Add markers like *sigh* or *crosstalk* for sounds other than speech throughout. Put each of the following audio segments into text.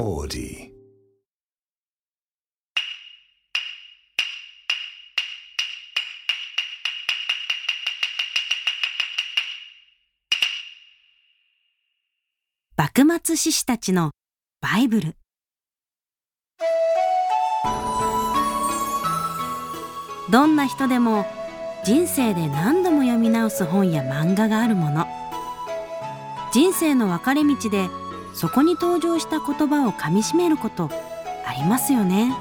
Audi. 幕末志士たちのバイブルどんな人でも人生で何度も読み直す本や漫画があるもの人生の分かれ道でそこに登場した言葉をかみしめることありますよね。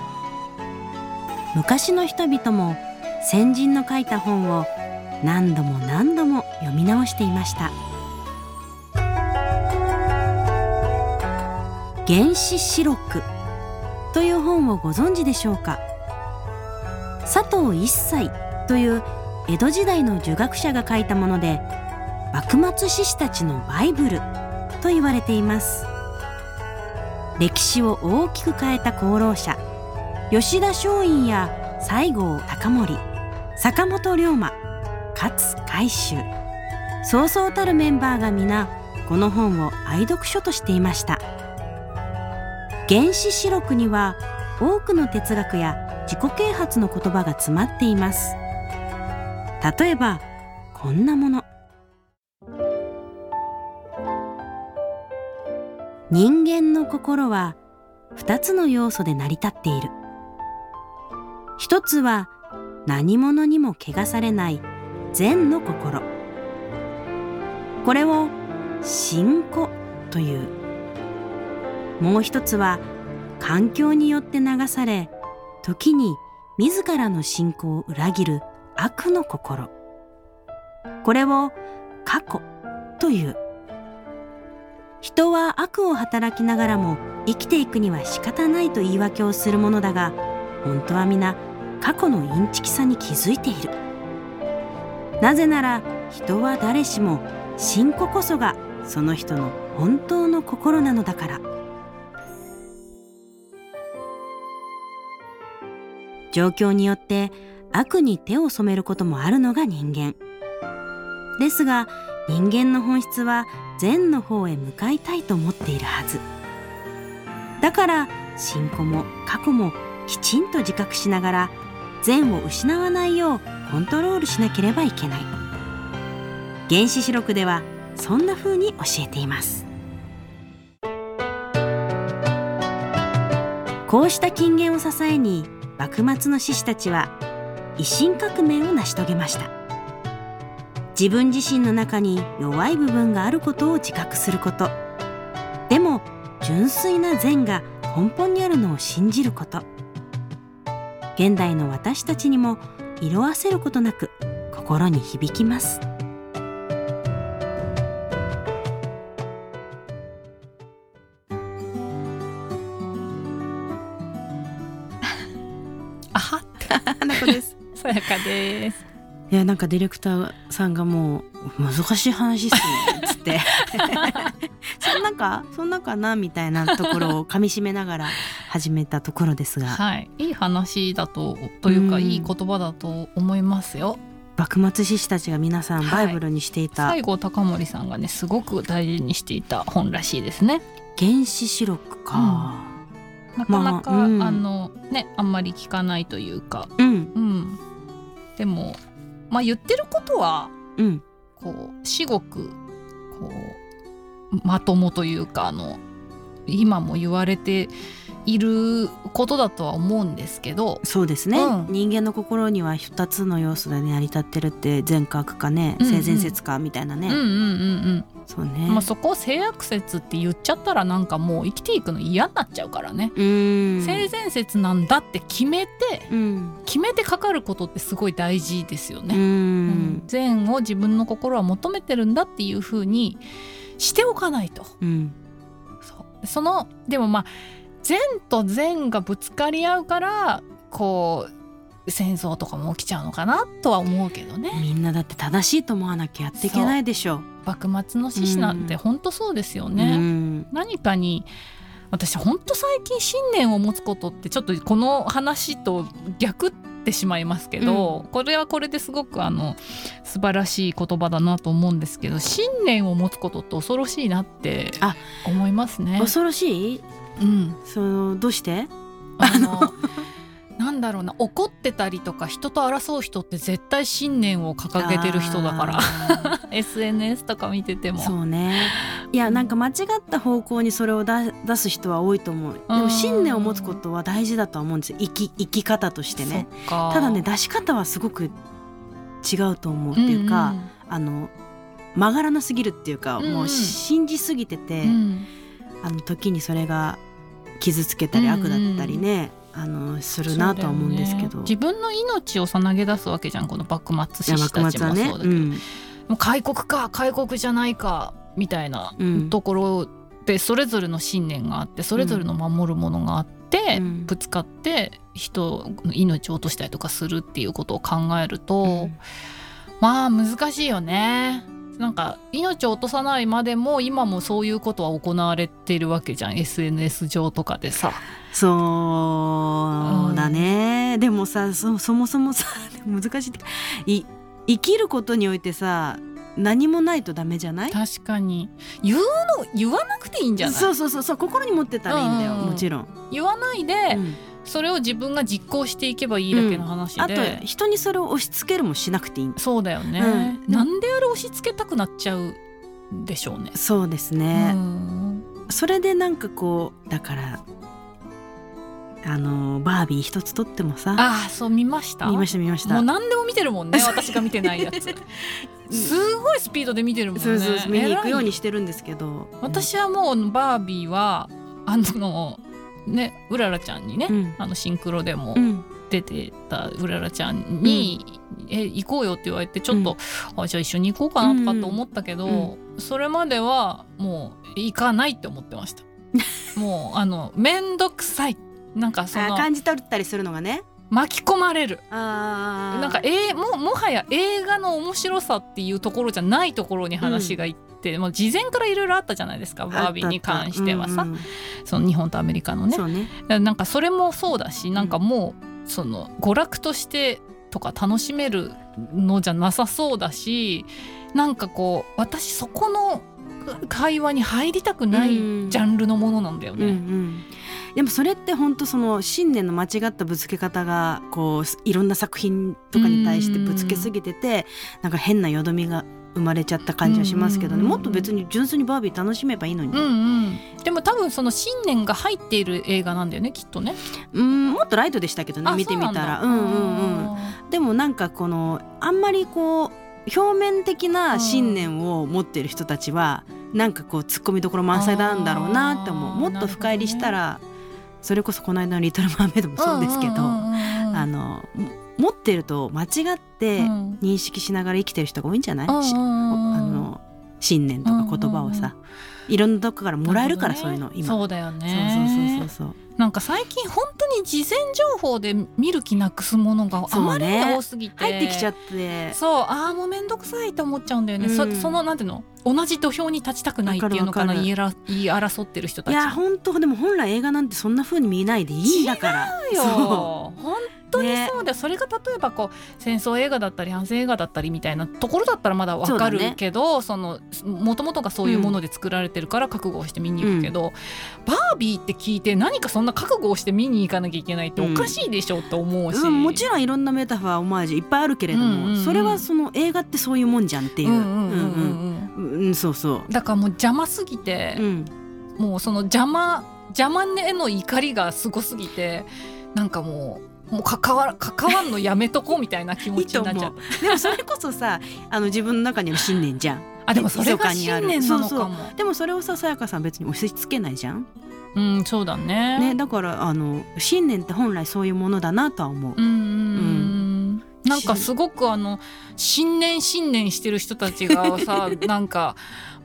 昔の人々も先人の書いた本を何度も何度も読み直していました。原始四録という本をご存知でしょうか？佐藤一切という江戸時代の儒学者が書いたもので幕末志士たちのバイブルと言われています。歴史を大きく変えた功労者吉田松陰や西郷隆盛坂本龍馬勝海舟そうそうたるメンバーが皆この本を愛読書としていました。原始史録には多くの哲学や自己啓発の言葉が詰まっています。例えばこんなもの。人間の心は2つの要素で成り立っている。一つは何者にも汚されない善の心。これを信仰という。もう一つは環境によって流され時に自らの信仰を裏切る悪の心。これを過去という。人は悪を働きながらも生きていくには仕方ないと言い訳をするものだが本当は皆過去のインチキさに気づいている。なぜなら人は誰しも信仰こそがその人の本当の心なのだから。状況によって悪に手を染めることもあるのが人間。ですが人間の本質は善の方へ向かいたいと思っているはず。だから信仰も過去もきちんと自覚しながら善を失わないようコントロールしなければいけない。原始史録ではそんな風に教えています。こうした金言を支えに幕末の志士たちは維新革命を成し遂げました。自分自身の中に弱い部分があることを自覚すること。でも純粋な善が根本にあるのを信じること。現代の私たちにも色あせることなく心に響きます。*laughs* あは花 *laughs* *laughs* 子です。さやかですいやなんかディレクターさんがもう難しい話っすねつって。*laughs* そんなかそんなかなみたいなところをかみしめながら始めたところですが。はい。いい話だとというか、うん。いい言葉だと思いますよ。幕末志士たちが皆さんはい。バイブルにしていた。西郷隆盛さんがねすごく大事にしていた本らしいですね。原始史録か。なかなか、まあうん。あのねあんまり聞かないというか。うん。うん。でもまあ言ってることはうん。こう至極こうまともというかあの今も言われていることだとは思うんですけど。そうですね、うん。人間の心には2つの要素で、ね、成り立ってるって善か悪かね、性善説かみたいなね、うんうんうんそうね、うん、まあ、そこを性悪説って言っちゃったらなんかもう生きていくの嫌になっちゃうからね、性善説なんだって決めてうん。決めてかかることってすごい大事ですようね。ん。善を自分の心は求めてるんだっていう風にしておかないと。うん。そのでもまあ善と善がぶつかり合うからこう戦争とかも起きちゃうのかなとは思うけどね。みんなだって正しいと思わなきゃやっていけないでしょ幕末の志士なんてうん本当そうですようね。ん何かに私本当最近信念を持つことってちょっとこの話と逆ってしまいますけど、これはこれですごくあの素晴らしい言葉だなと思うんですけど信念を持つことって恐ろしいなってあ思いますね。恐ろしい？うん、そのどうして？あのなんだろうな怒ってたりとか人と争う人って絶対信念を掲げてる人だから。ら *laughs* SNS とか見てても。そうね。いやなんか間違った方向にそれを出出す人は多いと思う。でも信念を持つことは大事だとは思うんですよ。生き生き方としてね。ただね出し方はすごく違うと思うっていうか、あの曲がらなすぎるっていうか、うんうん。もう信じすぎてて、うんうん。あの時にそれが傷つけたりうんうん悪だったりね、あのするなとは思うんですけど、ね。自分の命をさなげ出すわけじゃんこの幕末志士たちも。そうだけど、うん。もう開国か開国じゃないかみたいなうんところでそれぞれの信念があってそれぞれの守るものがあって、うん。ぶつかって人の命を落としたりとかするっていうことを考えると、うん。まあ難しいよね。なんか命を落とさないまでも今もそういうことは行われているわけじゃん。SNS 上とかでさ。そうだね、でもさそそもそもさ *laughs* 難しいって。い生きることにおいてさ何もないとダメじゃない？確かに。言うの言わなくていいんじゃない？そうそうそう。そう心に持ってたらいいんだよ、うんうんうん。もちろん、言わないで、うんそれを自分が実行していけばいいだけの話で、あと人にそれを押し付けるもしなくていいそうだよね、うん。なんであれ押し付けたくなっちゃうでしょうね。そうですね、うん。それでなんかこうだからあのバービー一つとってもさ。ああそう見ました？見ました見ました。もう何でも見てるもんね私が見てないやつ。*laughs* すごいスピードで見てるもんね。そうそう見に行くようにしてるんですけど。私はもうバービーはあのねうららちゃんにね、うん。あのシンクロでもうん。出てたうららちゃんに「え行こうよ」って言われてちょっと、あじゃあ一緒に行こうかなとかと思ったけど、それまではもう行かないって思ってました。*laughs* もうあの面倒くさい。なんかそのあ感じ取ったりするのがね巻き込まれる。なんか、えーももはや映画の面白さっていうところじゃないところに話がいって、もう事前からいろいろあったじゃないですか。バービーに関してはさ、うん。うんその日本とアメリカのね。ね。なんかそれもそうだしなんかもうその娯楽としてとか楽しめるのじゃなさそうだしなんかこう私そこの会話に入りたくないジうん。ャンルのものなんだようんうね。ん。でもそれって本当その信念の間違ったぶつけ方がこういろんな作品とかに対してぶつけすぎててなんか変なよどみが生まれちゃった感じはしますけどね。うんもっと別に純粋にバービー楽しめばいいのに、うんうん、でも多分その信念が入っている映画なんだよねきっとね。うんもっとライトでしたけどねあ見てみたら。そうんうんうん。でもなんかこのあんまりこう表面的な信念を持っている人たちはなんかこう突っ込みどころ満載なんだろうなって思う。もっと深入りしたら、それこそこの間の「リトル・マーメイド」もそうですけど、あのも持ってると間違ってうん。認識しながら生きてる人が多いんじゃない、あの信念とか言葉をさ、いろんなとこからもらえるから、なそういうの今。そうだよね。そうそうそうそう。なんか最近本当に事前情報で見る気なくすものがあそうね。まりに多すぎて、入ってきちゃって。そうああもうめんどくさいと思っちゃうんだよね、そうん。そのなんていうの同じ土俵に立ちたくないっていうのかな言いら言い争ってる人たち。いや本当でも本来映画なんてそんな風に見ないでいいんだからよそ本当にそうだよ、それが例えばこう戦争映画だったり反戦映画だったりみたいなところだったらまだわかるけどそのもともとがそういうもので作られてるから覚悟をして見に行くけど、バービーって聞いて何かそんな覚悟をして見に行かなきゃいけないっておかしいでしょって思うし、うん、もちろんいろんなメタファーオマージュいっぱいあるけれども、うんうんうん。それはその映画ってそういうもんじゃんっていう。うんうんうんうんうん。うんうんそうそだからもう邪魔すぎてう、う、ん、もうその邪魔邪魔への怒りがすごすぎてなんかもうもう関わら関わんのやめとこうみたいな気持ちになっちゃった。でもそれこそさ *laughs* あの自分の中にある信念じゃんあでもそれが信念なのかも。そうでもそれをささやかさん別に押し付けないじゃん、うんそうだね。ね、だからあの信念って本来そういうものだなとは思ううんうんうん。なんかすごくあの信念信念してる人たちがさ *laughs* なんか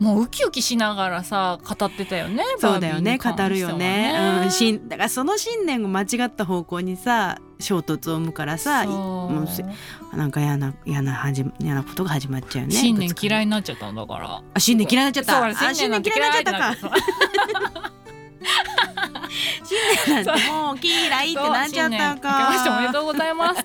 もうウキウキしながらさ語ってたよね。そうだよね語バービーに関してはるよね。うん、しんだからその信念を間違った方向にさ衝突を生むからさもうせなんか嫌な嫌な始ま嫌なことが始まっちゃうよね信念嫌いいになっちゃったんだから。あ信念嫌いになっちゃった。そうあ信念嫌いになっちゃったか。新年なんてもう *laughs* 嫌いってなっちゃったそう新年明けましておめでかとうございます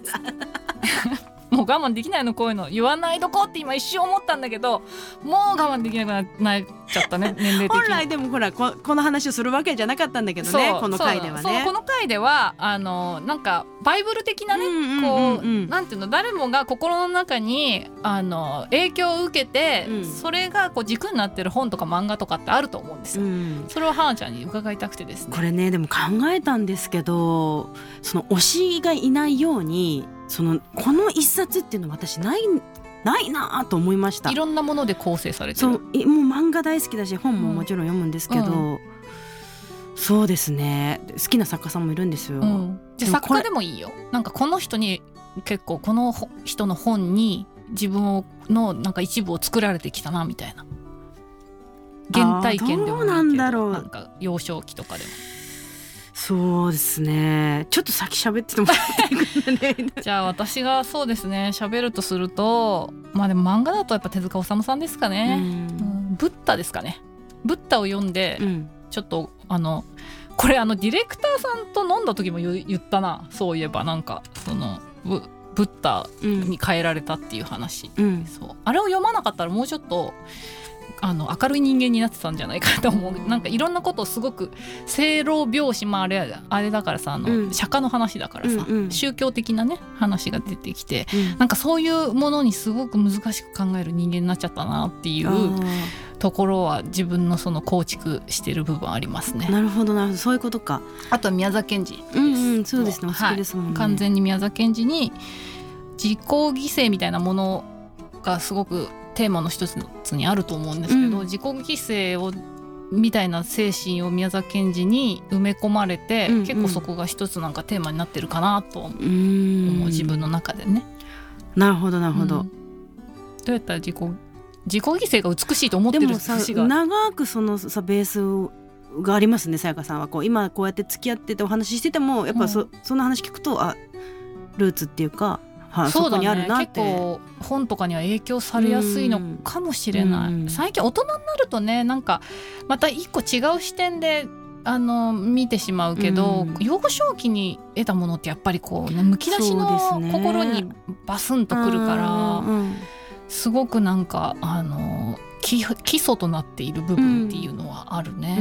*laughs* もう我慢できないのこういうの言わないどこって今一瞬思ったんだけどもう我慢できなくななっちゃったね *laughs* 年齢的に。本来でもほらここの話をするわけじゃなかったんだけどねこの回ではね。この回ではあのなんかバイブル的なね、うんうんうんこう、うんなんていうの誰もが心の中にあの影響を受けて、うん。それがこう軸になってる本とか漫画とかってあると思うんですよ。うん。それを花ちゃんに伺いたくてですね。これねでも考えたんですけどその推しがいないようにそのこの一冊っていうのは私ないないなと思いましたいろんなもので構成されてるそう。いもう漫画大好きだし本ももちろん読むんですけど、うんそうですね好きな作家さんもいるんですよ、うん、じゃ作家でもいいよ。なんかこの人に結構このほ人の本に自分をのなんか一部を作られてきたなみたいな。原体験でもいいけどなんだろうなんか幼少期とかでも。そうですね。ちょっと先喋っててもじゃあ私がそうですね。喋るとするとまあでも漫画だとやっぱ手塚治虫さんですかうね、ん。うんブッダですかね。ブッダを読んでうん。ちょっとあのこれあのディレクターさんと飲んだ時も言言ったな。そういえばなんかそのブブッダうん。に変えられたっていう話、うん。そう。あれを読まなかったらもうちょっとあの明るい人間になってたんじゃないかと思う。なんかいろんなことをすごく正論描写まああれあれだからさあの、うん。釈迦の話だからさ、うんうん。宗教的なね話が出てきてうん。なんかそういうものにすごく難しく考える人間になっちゃったなっていあうー。ところは自分のその構築してる部分ありますね。なるほどなるほど。そういうことか。あとは宮沢賢治。うんうんそうですね。ね、はい、完全に宮沢賢治に自己犠牲みたいなものがすごくテーマの一つにあると思うんですけど、うん。自己犠牲をみたいな精神を宮沢賢治に埋め込まれて、うんうん。結構そこが一つなんかテーマになってるかなと思う。自分の中でね。なるほどなるほど、うん。どうやったら自己自己犠牲が美しいと思ってる長くそのさベースがありますねさやかさんはこう。今こうやって付き合っててお話ししててもやっぱそ,、その話聞くとあルーツっていうか、はそこにあるなっ結て構本とかには影響されやすいのかもしれない、うん。最近大人になるとねなんかまた一個違う視点であの見てしまうけど、うん。幼少期に得たものってやっぱりこう、ね、むき出しの心にバスンとくるから、うんすごくなんかあの基基礎となっている部分っていうのはあるね。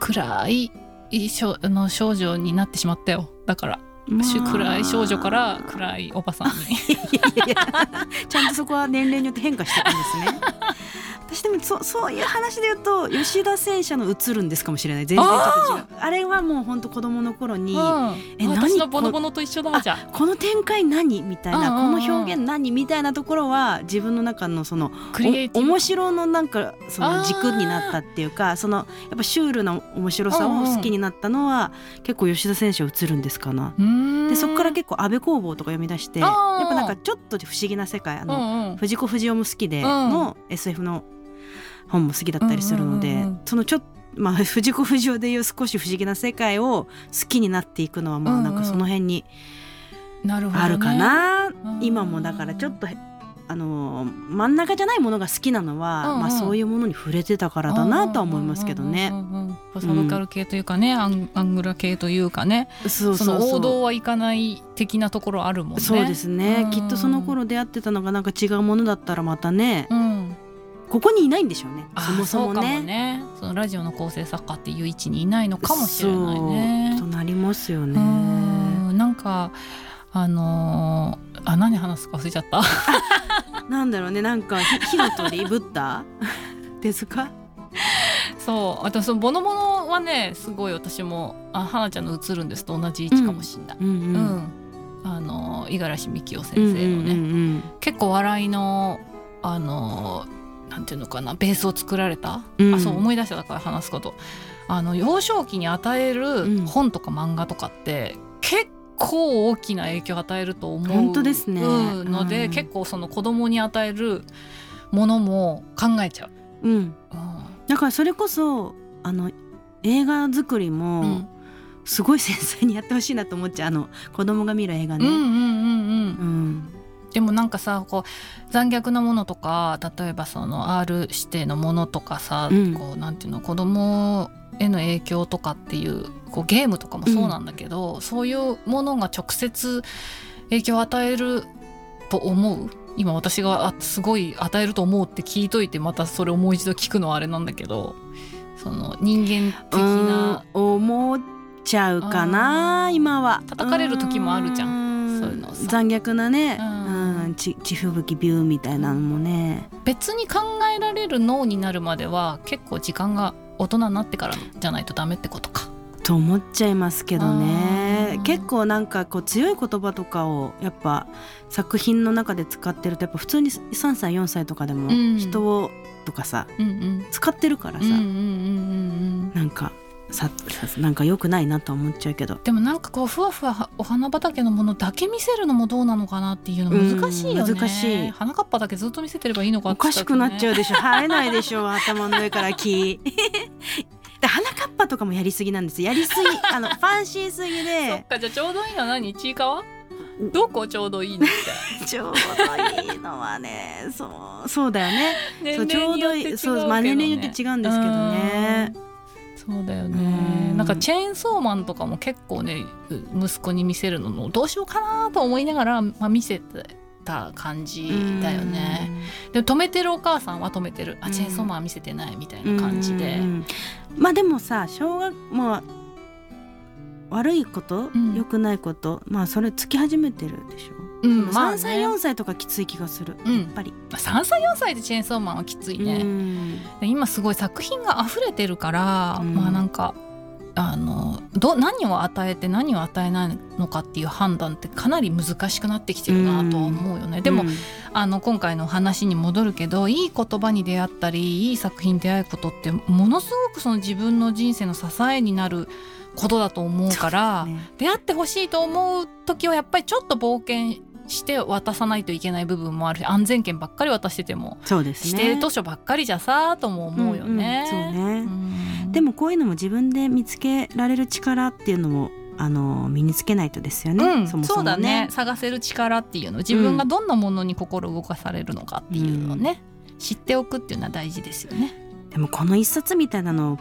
暗いの少女になってしまったよ。だから、まあ暗い少女から暗いおばさんに。*laughs* いやいやいやちゃんとそこは年齢によって変化していくんですね。私でもそそういう話で言うと吉田戦車の映るんですかもしれない。全然ちょっと違う。あれはもう本当子供の頃に、えうん、何？私のボノボノと一緒だじゃん。この展開何？みたいな、この表現何？みたいなところは自分の中のそのクリエイティブ。お面白のなんかその軸になったっていうかそのやっぱシュールな面白さを好きになったのは、結構吉田選手は映るんですかな。でそこから結構安倍工房とか読み出してやっぱなんかちょっと不思議な世界あの、うんうん。藤子不二雄も好きでうん。の SF の本も好きだったりするので、うんうんうんうん。そのちょっとまあ藤子不二雄でいう少し不思議な世界を好きになっていくのはまあなんかその辺にあるかな、うん。今もだからちょっとへあの真ん中じゃないものが好きなのは、うんうん。まあそういうものに触れてたからだなとは思いますけどね。うんうん。うんうんサブカル系というかね、アンアングラ系というかね。そうそうの王道はいかない的なところあるもんね。そうですね、うん。きっとその頃出会ってたのがなんか違うものだったらまたね、うん、ここにいないんでしょうね。あそもそもそうかもね。ねそのラジオの構成作家っていう位置にいないのかもしれないね。となりますようね。んなんかあのーあ何話すか忘れちゃった。なんだろうね。なんかひ火の鳥？ブッダ？ですか？そうあとそのボノボノはねすごい私もあ花ちゃんの映るんです。と同じ位置かもしれない。うんうんうん。あの五十嵐美樹夫先生のね、うんうん結構笑いのあのなんていうのかなベースを作られた、うん。あそう思い出しただから話すこと。あの幼少期に与えうるん。本とか漫画とかって結構大きな影響を与えると思う本当ですね。うんので、うん。結構その子供に与えるものも考えちゃう。うん。うん。うんだからそれこそあの映画作りうもん。すごい繊細にやってほしいなと思っちゃう。あの子供が見る映画ね。うんうんうんうん。うんでもなんかさこう残虐なものとか例えばその R 指定のものとかさ、うん。こうなんていうの子供への影響とかっていうこうゲームとかもそうなんだけど、そういうものが直接影響を与えると思う？今私があすごい与えると思うって聞いといてまたそれをもう一度聞くのはあれなんだけどその人間的なうん。思っちゃうかな今は。叩かれる時もあるじゃん。ん。そういうのさ。残虐なね、ううんんち地吹雪ビューみたいなのもね。別に考えられる脳になるまでは結構時間が大人になってからじゃないとダメってことか。と思っちゃいますけどね。結構なんかこう強い言葉とかをやっぱ作品の中で使ってるとやっぱ普通に3歳4歳とかでもうん。人をとかさうんうん。使ってるからさ、うんうんうんうんうん。なんかささなんか良くないなとは思っちゃうけど。でもなんかこうふわふわお花畑のものだけ見せるのもどうなのかなっていうの難しいよね。うん難しい。花かっぱだけずっと見せてればいいのかおかしくなっちゃううでしょ。生えないでしょ。*laughs* 頭の上から木。*laughs* で花かっぱとかもやりすぎなんです。やりすぎあのファンシーすぎ *laughs* そっでかじゃあちょうどいいのは何？ちいかわ？どこちょうどいいの？ちょうどいいのはねそうそうだよね。そう年ちょうどいい。そうまあ年齢によって違うんですけどね。うんそうだようねん。なんかチェーンソーマンとかも結構ねう息子に見せるのどうしようかなと思いながら、まあ、見せた感じだよね。でも止めてるお母さんは止めてる。うん。あチェーンソーマンは見せてないみたいうんな感じで。うん。まあでもさ小学まあ悪いこと、うん。良くないことまあそれつき始めてるでしょ、うんまあ3歳ね。4歳とかきつい気がする、うんやっぱり、3歳4歳でチェーンソーマンはきついね、うん。で今すごい作品が溢れてるから、うん。まあなんかあのど何を与えて何を与えないのかっていう判断ってかなり難しくなってきてるなとは思うよね。でも、うん。あの今回の話に戻るけどいい言葉に出会ったりいい作品に出会うことってものすごくその自分の人生の支えになることだと思うからね。出会ってほしいと思う時はやっぱりちょっと冒険して渡さないといけない部分もあるし安全圏ばっかり渡しててもそうですね。指定図書ばっかりじゃさとも思うよね。うんうんそうね、うん。でもこういうのも自分で見つけられる力っていうのもあの身につけないとですよね、うん、そもそもそうだね。探せる力っていうの自分がどんなものに心動かされるのかっていうのをね、知っておくっていうのは大事ですよね。でもこの一冊みたいなのを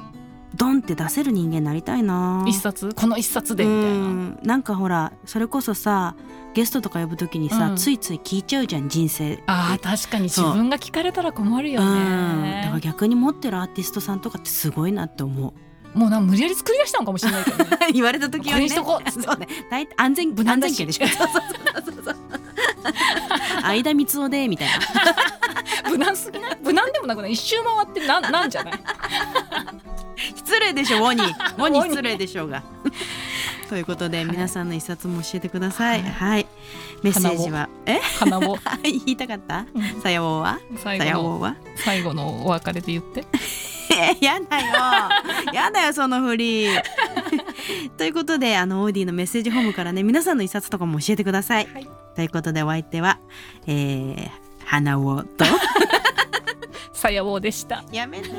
ドンって出せる人間になりたいな。一冊？この一冊で？みたいな。うん。なんかほらそれこそさゲストとか呼ぶときにさ、うん。ついつい聞いちゃうじゃん人生あー確かに。自分が聞かれたら困るようん。ね。だから逆に持ってるアーティストさんとかってすごいなって思う。もうな無理やり作り出したのかもしれないけどね。*laughs* 言われた時はね。これにしとこうそうね。大体安全安全圏でしょ。*laughs* そうそうそうそうそう相田光雄でみたいな。*laughs* 無難すぎない？無難でもなくない？一周回ってなんなんじゃない？失礼でしょウォニウォ *laughs* ニ失礼でしょうが。*laughs* ということで、皆さんの一冊も教えてください。はい。はい、メッセージは？え？花を *laughs* 言いたかった？うん。さやおうは？さやおうは？最後のお別れで言って。やだよ。やだよその振り。ということであのオーディのメッセージホームからね皆さんの一冊とかも教えてください、はい。ということでお相手はえー、花尾と。さやおうでした。やめて